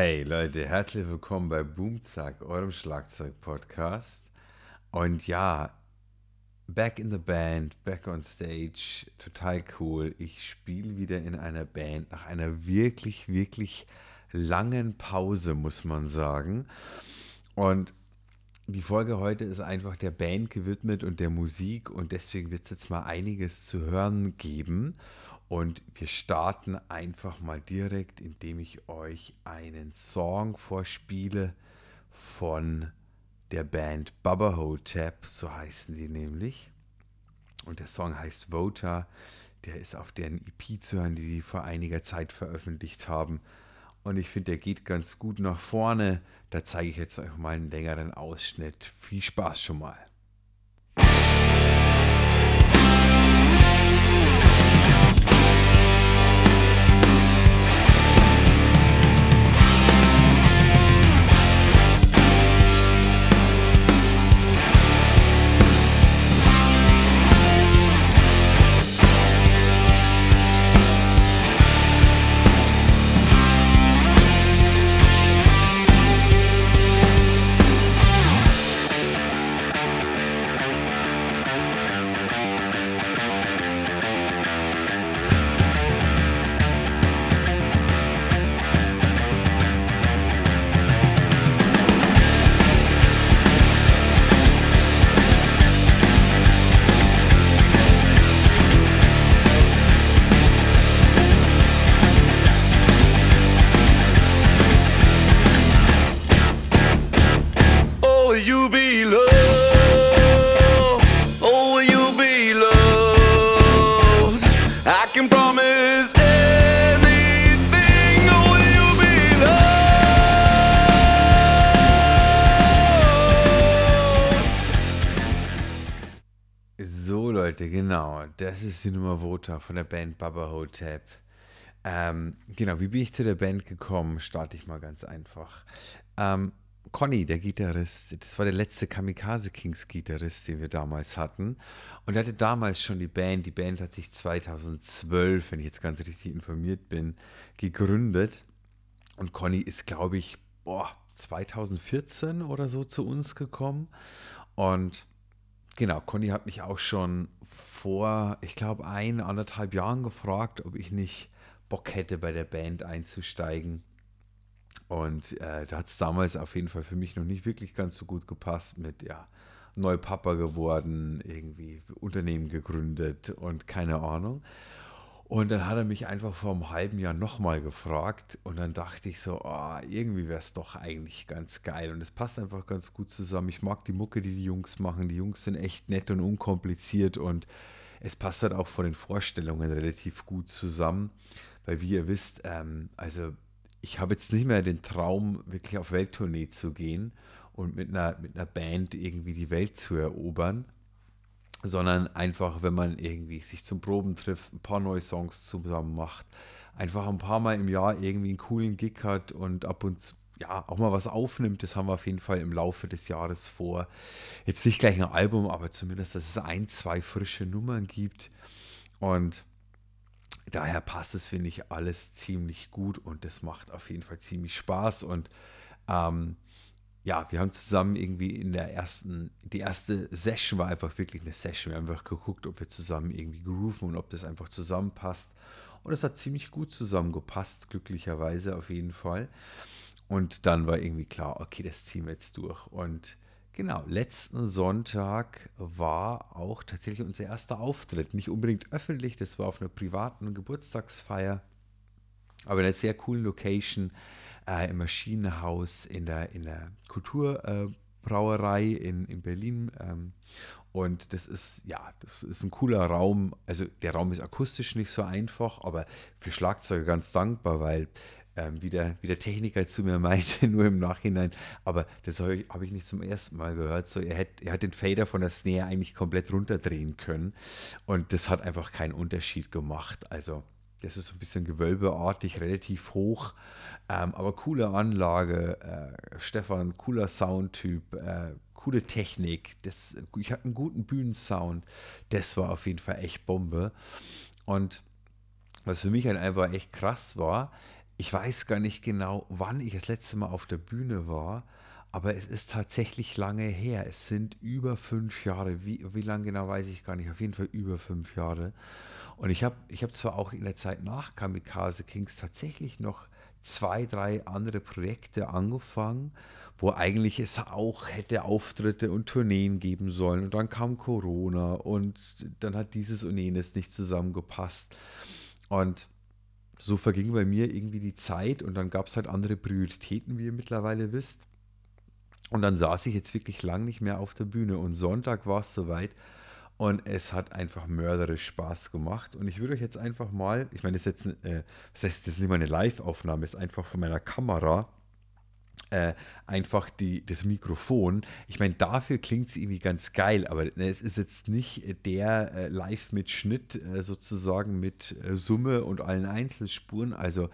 Hey Leute, herzlich willkommen bei Boomzack, eurem Schlagzeug-Podcast. Und ja, back in the band, back on stage, total cool. Ich spiele wieder in einer Band nach einer wirklich, wirklich langen Pause, muss man sagen. Und die Folge heute ist einfach der Band gewidmet und der Musik und deswegen wird es jetzt mal einiges zu hören geben. Und wir starten einfach mal direkt, indem ich euch einen Song vorspiele von der Band Bubba Hotep, so heißen die nämlich. Und der Song heißt Voter. Der ist auf deren EP zu hören, die die vor einiger Zeit veröffentlicht haben. Und ich finde, der geht ganz gut nach vorne. Da zeige ich jetzt euch mal einen längeren Ausschnitt. Viel Spaß schon mal. Das ist die Nummer Vota von der Band Baba Hotep. Ähm, genau, wie bin ich zu der Band gekommen? Starte ich mal ganz einfach. Ähm, Conny, der Gitarrist, das war der letzte Kamikaze Kings Gitarrist, den wir damals hatten. Und er hatte damals schon die Band. Die Band hat sich 2012, wenn ich jetzt ganz richtig informiert bin, gegründet. Und Conny ist, glaube ich, boah, 2014 oder so zu uns gekommen. Und genau, Conny hat mich auch schon vor, ich glaube, ein, anderthalb Jahren gefragt, ob ich nicht Bock hätte, bei der Band einzusteigen. Und äh, da hat es damals auf jeden Fall für mich noch nicht wirklich ganz so gut gepasst mit, ja, neu Papa geworden, irgendwie Unternehmen gegründet und keine Ahnung. Und dann hat er mich einfach vor einem halben Jahr nochmal gefragt und dann dachte ich so, oh, irgendwie wäre es doch eigentlich ganz geil und es passt einfach ganz gut zusammen. Ich mag die Mucke, die die Jungs machen. Die Jungs sind echt nett und unkompliziert und es passt halt auch von den Vorstellungen relativ gut zusammen, weil wie ihr wisst, ähm, also ich habe jetzt nicht mehr den Traum, wirklich auf Welttournee zu gehen und mit einer, mit einer Band irgendwie die Welt zu erobern, sondern einfach, wenn man irgendwie sich zum Proben trifft, ein paar neue Songs zusammen macht, einfach ein paar Mal im Jahr irgendwie einen coolen Gig hat und ab und zu ja, auch mal was aufnimmt, das haben wir auf jeden Fall im Laufe des Jahres vor. Jetzt nicht gleich ein Album, aber zumindest, dass es ein, zwei frische Nummern gibt. Und daher passt es, finde ich, alles ziemlich gut und das macht auf jeden Fall ziemlich Spaß. Und ähm, ja, wir haben zusammen irgendwie in der ersten, die erste Session war einfach wirklich eine Session. Wir haben einfach geguckt, ob wir zusammen irgendwie grooven und ob das einfach zusammenpasst. Und es hat ziemlich gut zusammengepasst, glücklicherweise auf jeden Fall. Und dann war irgendwie klar, okay, das ziehen wir jetzt durch. Und genau, letzten Sonntag war auch tatsächlich unser erster Auftritt. Nicht unbedingt öffentlich, das war auf einer privaten Geburtstagsfeier, aber in einer sehr coolen Location äh, im Maschinenhaus in der, in der Kulturbrauerei äh, in, in Berlin. Ähm, und das ist, ja, das ist ein cooler Raum. Also der Raum ist akustisch nicht so einfach, aber für Schlagzeuger ganz dankbar, weil ähm, wie, der, wie der Techniker zu mir meinte, nur im Nachhinein, aber das habe ich, hab ich nicht zum ersten Mal gehört, so er, hätt, er hat den Fader von der Snare eigentlich komplett runterdrehen können und das hat einfach keinen Unterschied gemacht, also das ist so ein bisschen gewölbeartig, relativ hoch, ähm, aber coole Anlage, äh, Stefan, cooler Soundtyp, äh, coole Technik, das, ich hatte einen guten Bühnensound, das war auf jeden Fall echt Bombe und was für mich halt einfach echt krass war, ich weiß gar nicht genau, wann ich das letzte Mal auf der Bühne war, aber es ist tatsächlich lange her. Es sind über fünf Jahre. Wie, wie lange genau weiß ich gar nicht. Auf jeden Fall über fünf Jahre. Und ich habe ich hab zwar auch in der Zeit nach Kamikaze Kings tatsächlich noch zwei, drei andere Projekte angefangen, wo eigentlich es auch hätte Auftritte und Tourneen geben sollen. Und dann kam Corona und dann hat dieses und jenes nicht zusammengepasst. Und so verging bei mir irgendwie die Zeit und dann gab es halt andere Prioritäten, wie ihr mittlerweile wisst. Und dann saß ich jetzt wirklich lang nicht mehr auf der Bühne und Sonntag war es soweit und es hat einfach mörderisch Spaß gemacht. Und ich würde euch jetzt einfach mal, ich meine, das ist jetzt, äh, das heißt, das ist nicht mal eine Live-Aufnahme, ist einfach von meiner Kamera äh, einfach die, das Mikrofon. Ich meine, dafür klingt es irgendwie ganz geil, aber ne, es ist jetzt nicht der äh, Live mit Schnitt äh, sozusagen mit äh, Summe und allen Einzelspuren. Also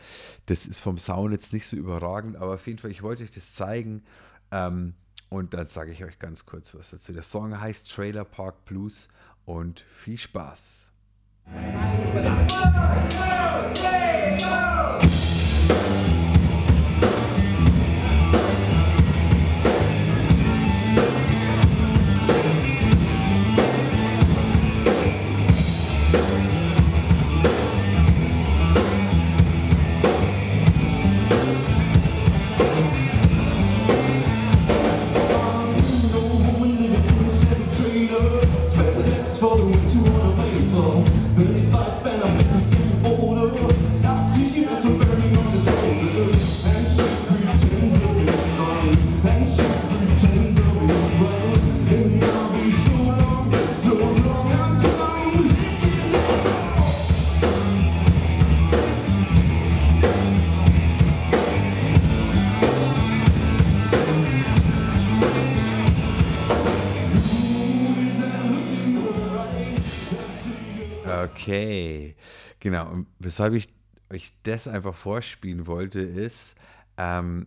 das ist vom Sound jetzt nicht so überragend, aber auf jeden Fall, ich wollte euch das zeigen. Ähm, und dann sage ich euch ganz kurz was dazu. Der Song heißt Trailer Park Blues und viel Spaß. Okay, genau. Und weshalb ich euch das einfach vorspielen wollte, ist, ähm,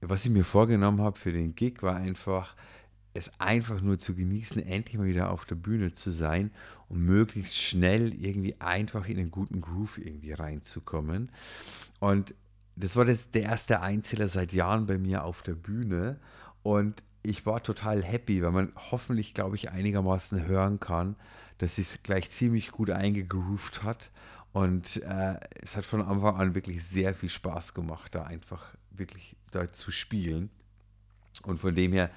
was ich mir vorgenommen habe für den Gig, war einfach, es einfach nur zu genießen, endlich mal wieder auf der Bühne zu sein und möglichst schnell irgendwie einfach in einen guten Groove irgendwie reinzukommen. Und das war das, der erste Einzähler seit Jahren bei mir auf der Bühne. Und ich war total happy, weil man hoffentlich, glaube ich, einigermaßen hören kann, dass es gleich ziemlich gut eingegroovt hat. Und äh, es hat von Anfang an wirklich sehr viel Spaß gemacht, da einfach wirklich da zu spielen. Und von dem her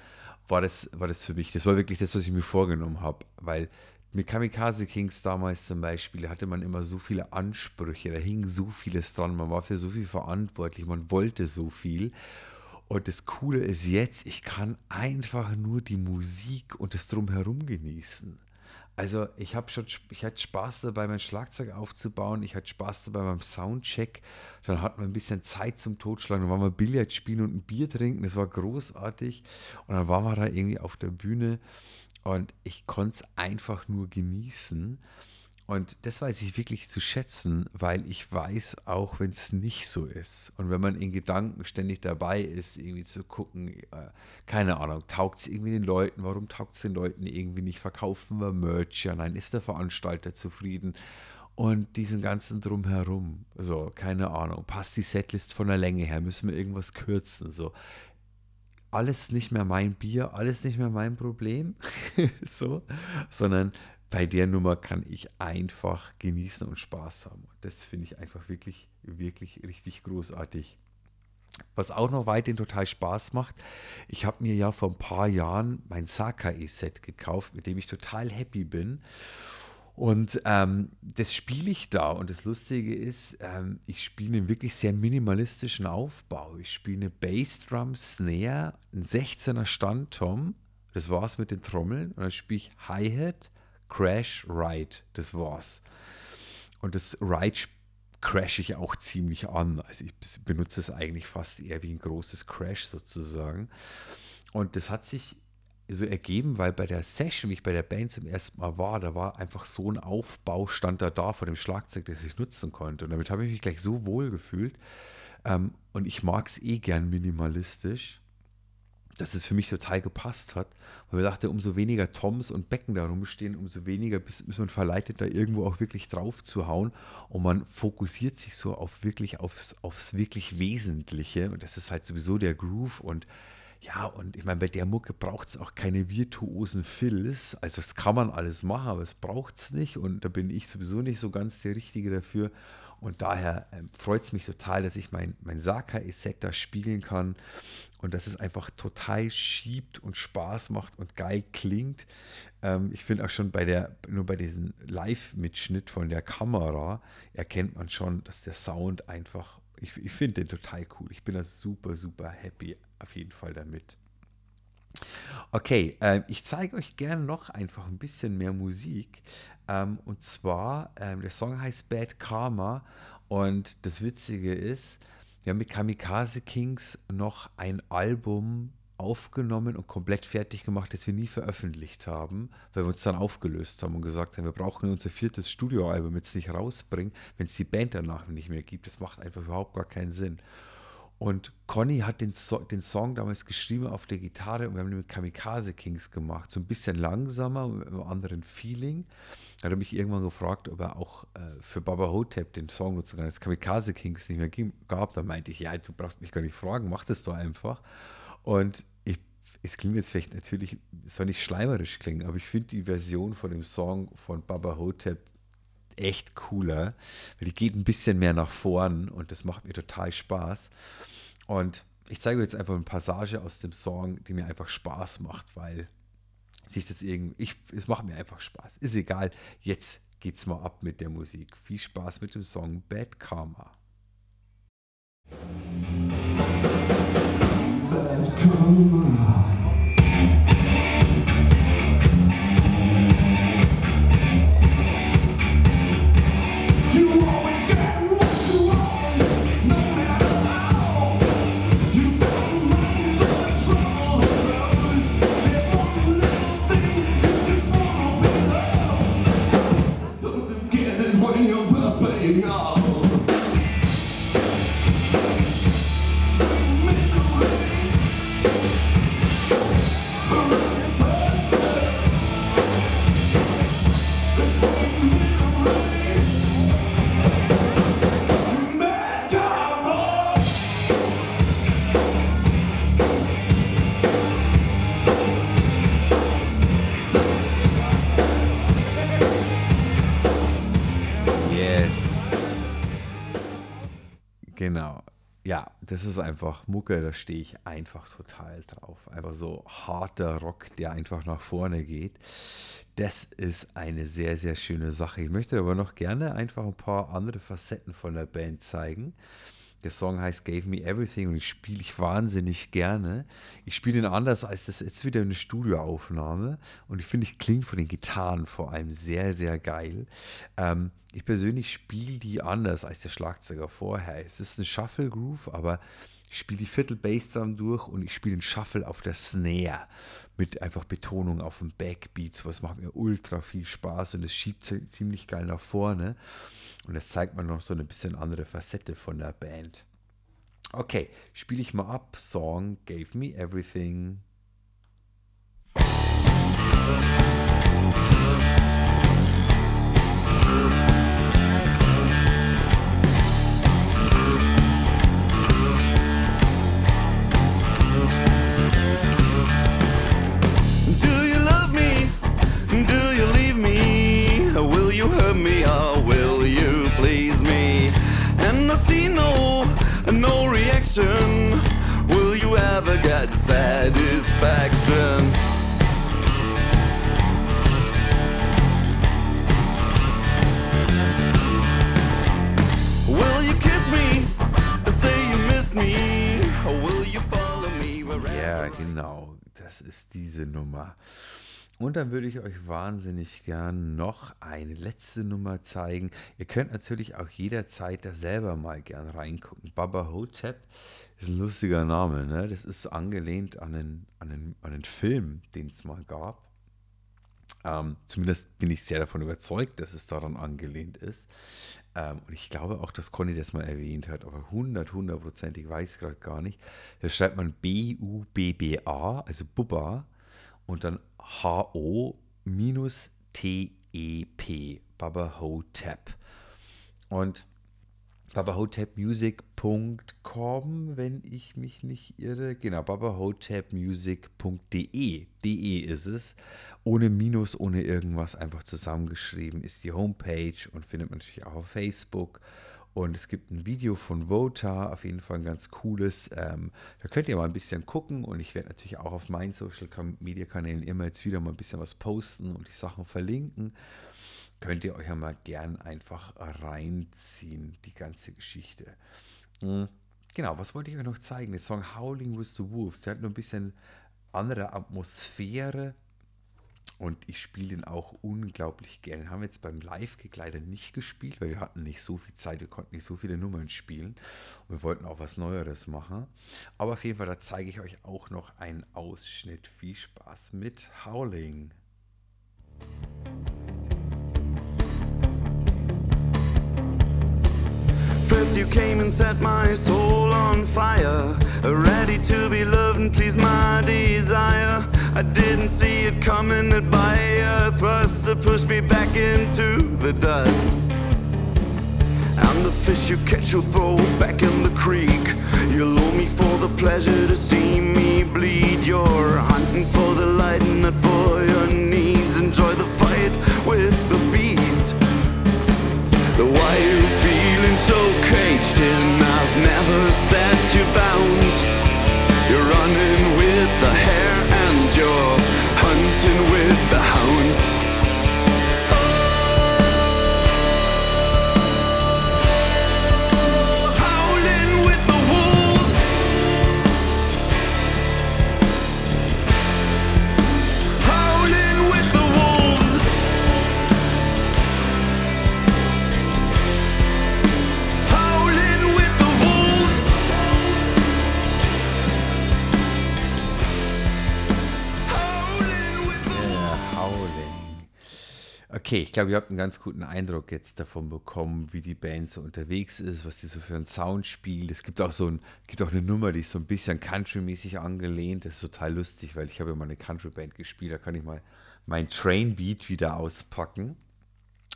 war das, war das für mich, das war wirklich das, was ich mir vorgenommen habe. Weil mit Kamikaze Kings damals zum Beispiel hatte man immer so viele Ansprüche, da hing so vieles dran, man war für so viel verantwortlich, man wollte so viel. Und das Coole ist jetzt, ich kann einfach nur die Musik und das Drumherum genießen. Also ich habe schon, ich hatte Spaß dabei, mein Schlagzeug aufzubauen. Ich hatte Spaß dabei beim Soundcheck. Dann hatten wir ein bisschen Zeit zum Totschlagen. Dann waren wir Billard spielen und ein Bier trinken. Das war großartig. Und dann waren wir da irgendwie auf der Bühne und ich konnte es einfach nur genießen. Und das weiß ich wirklich zu schätzen, weil ich weiß, auch wenn es nicht so ist. Und wenn man in Gedanken ständig dabei ist, irgendwie zu gucken, äh, keine Ahnung, taugt es irgendwie den Leuten, warum taugt es den Leuten irgendwie nicht, verkaufen wir Merch, ja nein, ist der Veranstalter zufrieden? Und diesen ganzen Drumherum, so, keine Ahnung, passt die Setlist von der Länge her, müssen wir irgendwas kürzen, so, alles nicht mehr mein Bier, alles nicht mehr mein Problem, so, sondern bei der Nummer kann ich einfach genießen und Spaß haben. das finde ich einfach wirklich, wirklich richtig großartig. Was auch noch weiterhin total Spaß macht, ich habe mir ja vor ein paar Jahren mein Sakai-Set gekauft, mit dem ich total happy bin. Und ähm, das spiele ich da. Und das Lustige ist, ähm, ich spiele einen wirklich sehr minimalistischen Aufbau. Ich spiele eine Bassdrum, Snare, einen 16er Standtom. Das war's mit den Trommeln. Und dann spiele ich Hi-Hat, Crash, Ride. Das war's. Und das Ride crash ich auch ziemlich an. Also ich benutze es eigentlich fast eher wie ein großes Crash sozusagen. Und das hat sich so ergeben, weil bei der Session, wie ich bei der Band zum ersten Mal war, da war einfach so ein Aufbau, stand da da vor dem Schlagzeug, das ich nutzen konnte. Und damit habe ich mich gleich so wohl gefühlt. Ähm, und ich mag es eh gern minimalistisch. Dass es für mich total gepasst hat. Weil ich dachte, umso weniger Toms und Becken da rumstehen, umso weniger ist man verleitet, da irgendwo auch wirklich drauf zu hauen. Und man fokussiert sich so auf wirklich aufs, aufs wirklich Wesentliche. Und das ist halt sowieso der Groove. Und ja, und ich meine, bei der Mucke braucht es auch keine virtuosen Fills. Also das kann man alles machen, aber es braucht es nicht. Und da bin ich sowieso nicht so ganz der Richtige dafür. Und daher ähm, freut es mich total, dass ich mein, mein Sakai-Set da spielen kann und dass es einfach total schiebt und Spaß macht und geil klingt. Ähm, ich finde auch schon bei der, nur bei diesem Live-Mitschnitt von der Kamera erkennt man schon, dass der Sound einfach, ich, ich finde den total cool. Ich bin da super, super happy auf jeden Fall damit. Okay, äh, ich zeige euch gerne noch einfach ein bisschen mehr Musik. Ähm, und zwar, ähm, der Song heißt Bad Karma. Und das Witzige ist, wir haben mit Kamikaze Kings noch ein Album aufgenommen und komplett fertig gemacht, das wir nie veröffentlicht haben, weil wir uns dann aufgelöst haben und gesagt haben, wir brauchen unser viertes Studioalbum jetzt nicht rausbringen, wenn es die Band danach nicht mehr gibt. Das macht einfach überhaupt gar keinen Sinn. Und Conny hat den, so den Song damals geschrieben auf der Gitarre und wir haben den mit Kamikaze Kings gemacht. So ein bisschen langsamer, mit einem anderen Feeling. Hat er mich irgendwann gefragt, ob er auch äh, für Baba Hotep den Song nutzen kann. Als Kamikaze Kings nicht mehr gab, da meinte ich, ja, du brauchst mich gar nicht fragen, mach das doch einfach. Und ich, es klingt jetzt vielleicht natürlich, soll nicht schleimerisch klingen, aber ich finde die Version von dem Song von Baba Hotep echt cooler, weil die geht ein bisschen mehr nach vorn und das macht mir total Spaß. Und ich zeige euch jetzt einfach eine Passage aus dem Song, die mir einfach Spaß macht, weil sich das irgendwie, ich, es macht mir einfach Spaß. Ist egal, jetzt geht's mal ab mit der Musik. Viel Spaß mit dem Song Bad Karma. Bad Karma. Das ist einfach Mucke, da stehe ich einfach total drauf. Einfach so harter Rock, der einfach nach vorne geht. Das ist eine sehr, sehr schöne Sache. Ich möchte aber noch gerne einfach ein paar andere Facetten von der Band zeigen. Der Song heißt Gave Me Everything und ich spiele ich wahnsinnig gerne. Ich spiele ihn anders als das jetzt wieder eine Studioaufnahme und ich finde, ich klingt von den Gitarren vor allem sehr, sehr geil. Ähm, ich persönlich spiele die anders als der Schlagzeuger vorher. Es ist ein Shuffle Groove, aber ich spiele die Viertel Bassdrum durch und ich spiele den Shuffle auf der Snare mit einfach Betonung auf dem Backbeat. Sowas macht mir ultra viel Spaß und es schiebt ziemlich geil nach vorne. Und das zeigt mir noch so eine bisschen andere Facette von der Band. Okay, spiele ich mal ab. Song Gave Me Everything. Question Will you ever get satisfaction? Will you kiss me? Say you miss me? Will you follow me wherever Ja, genau. Das ist diese Nummer. Und dann würde ich euch wahnsinnig gern noch eine letzte Nummer zeigen. Ihr könnt natürlich auch jederzeit da selber mal gern reingucken. Baba Hotep ist ein lustiger Name. Ne? Das ist angelehnt an einen, an einen, an einen Film, den es mal gab. Ähm, zumindest bin ich sehr davon überzeugt, dass es daran angelehnt ist. Ähm, und ich glaube auch, dass Conny das mal erwähnt hat, aber 100, 100% ich weiß gerade gar nicht. Da schreibt man B-U-B-B-A, also Bubba, und dann H-O-T-E-P, Baba Hotep. Und babahotepmusic.com, wenn ich mich nicht irre. Genau, babahotepmusic.de. De ist es. Ohne Minus, ohne irgendwas, einfach zusammengeschrieben ist die Homepage und findet man natürlich auch auf Facebook. Und es gibt ein Video von Vota, auf jeden Fall ein ganz cooles. Ähm, da könnt ihr mal ein bisschen gucken und ich werde natürlich auch auf meinen Social Media Kanälen immer jetzt wieder mal ein bisschen was posten und die Sachen verlinken könnt ihr euch ja mal gern einfach reinziehen, die ganze Geschichte. Hm, genau, was wollte ich euch noch zeigen? Der Song Howling with the Wolves, der hat nur ein bisschen andere Atmosphäre und ich spiele den auch unglaublich gerne. Haben wir jetzt beim Live-Gig leider nicht gespielt, weil wir hatten nicht so viel Zeit, wir konnten nicht so viele Nummern spielen und wir wollten auch was Neueres machen. Aber auf jeden Fall, da zeige ich euch auch noch einen Ausschnitt. Viel Spaß mit Howling. First you came and set my soul on fire Ready to be loved and please my it coming that by a thrust To push me back into the dust. I'm the fish you catch, you'll throw back in the creek. You'll owe me for the pleasure to see me bleed. You're hunting for the light and not for your needs. Enjoy the fight with the beast. The why you feeling so caged? In I've never set you bound You're running with the hare and you're hunting with the Okay, ich glaube, ihr habt einen ganz guten Eindruck jetzt davon bekommen, wie die Band so unterwegs ist, was die so für einen Sound spielt. Es gibt auch so ein, gibt auch eine Nummer, die ist so ein bisschen Country-mäßig angelehnt. Das ist total lustig, weil ich habe ja mal eine Country-Band gespielt. Da kann ich mal mein Train-Beat wieder auspacken.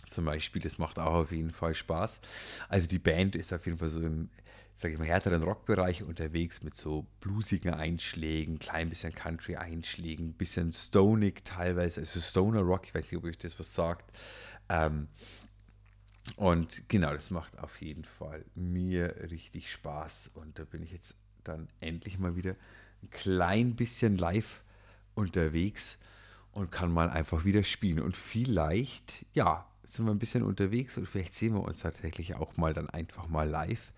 Zum Beispiel, das macht auch auf jeden Fall Spaß. Also die Band ist auf jeden Fall so im, sag ich mal, härteren Rockbereich unterwegs mit so bluesigen Einschlägen, klein bisschen Country-Einschlägen, bisschen stonig teilweise, also Stoner Rock, ich weiß nicht, ob euch das was sagt. Ähm, und genau, das macht auf jeden Fall mir richtig Spaß. Und da bin ich jetzt dann endlich mal wieder ein klein bisschen live unterwegs und kann mal einfach wieder spielen. Und vielleicht, ja, sind wir ein bisschen unterwegs und vielleicht sehen wir uns tatsächlich auch mal dann einfach mal live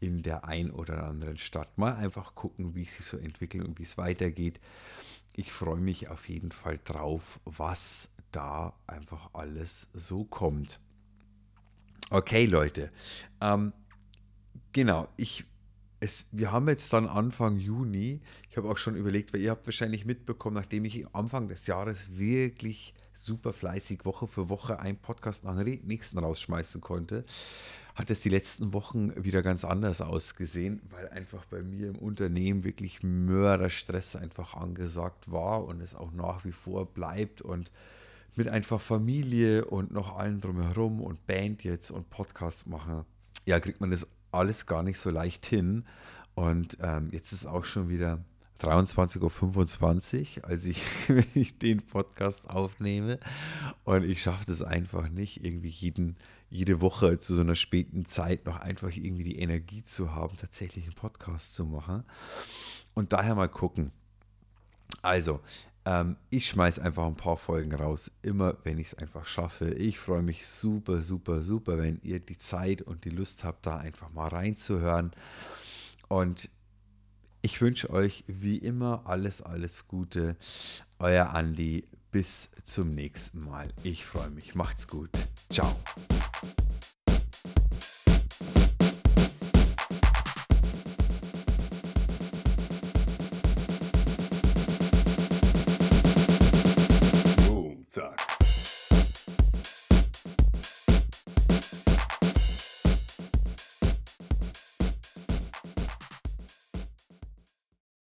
in der ein oder anderen Stadt. Mal einfach gucken, wie es sich so entwickelt und wie es weitergeht. Ich freue mich auf jeden Fall drauf, was da einfach alles so kommt. Okay, Leute. Ähm, genau, ich, es, wir haben jetzt dann Anfang Juni. Ich habe auch schon überlegt, weil ihr habt wahrscheinlich mitbekommen, nachdem ich Anfang des Jahres wirklich super fleißig Woche für Woche einen Podcast nach dem nächsten rausschmeißen konnte, hat es die letzten Wochen wieder ganz anders ausgesehen, weil einfach bei mir im Unternehmen wirklich Mörderstress einfach angesagt war und es auch nach wie vor bleibt und mit einfach Familie und noch allen drumherum und Band jetzt und Podcast machen, ja, kriegt man das alles gar nicht so leicht hin. Und ähm, jetzt ist auch schon wieder 23.25 Uhr, als ich, ich den Podcast aufnehme. Und ich schaffe das einfach nicht, irgendwie jeden, jede Woche zu so einer späten Zeit noch einfach irgendwie die Energie zu haben, tatsächlich einen Podcast zu machen. Und daher mal gucken. Also, ähm, ich schmeiß einfach ein paar Folgen raus, immer wenn ich es einfach schaffe. Ich freue mich super, super, super, wenn ihr die Zeit und die Lust habt, da einfach mal reinzuhören. Und ich wünsche euch wie immer alles, alles Gute. Euer Andi. Bis zum nächsten Mal. Ich freue mich. Macht's gut. Ciao.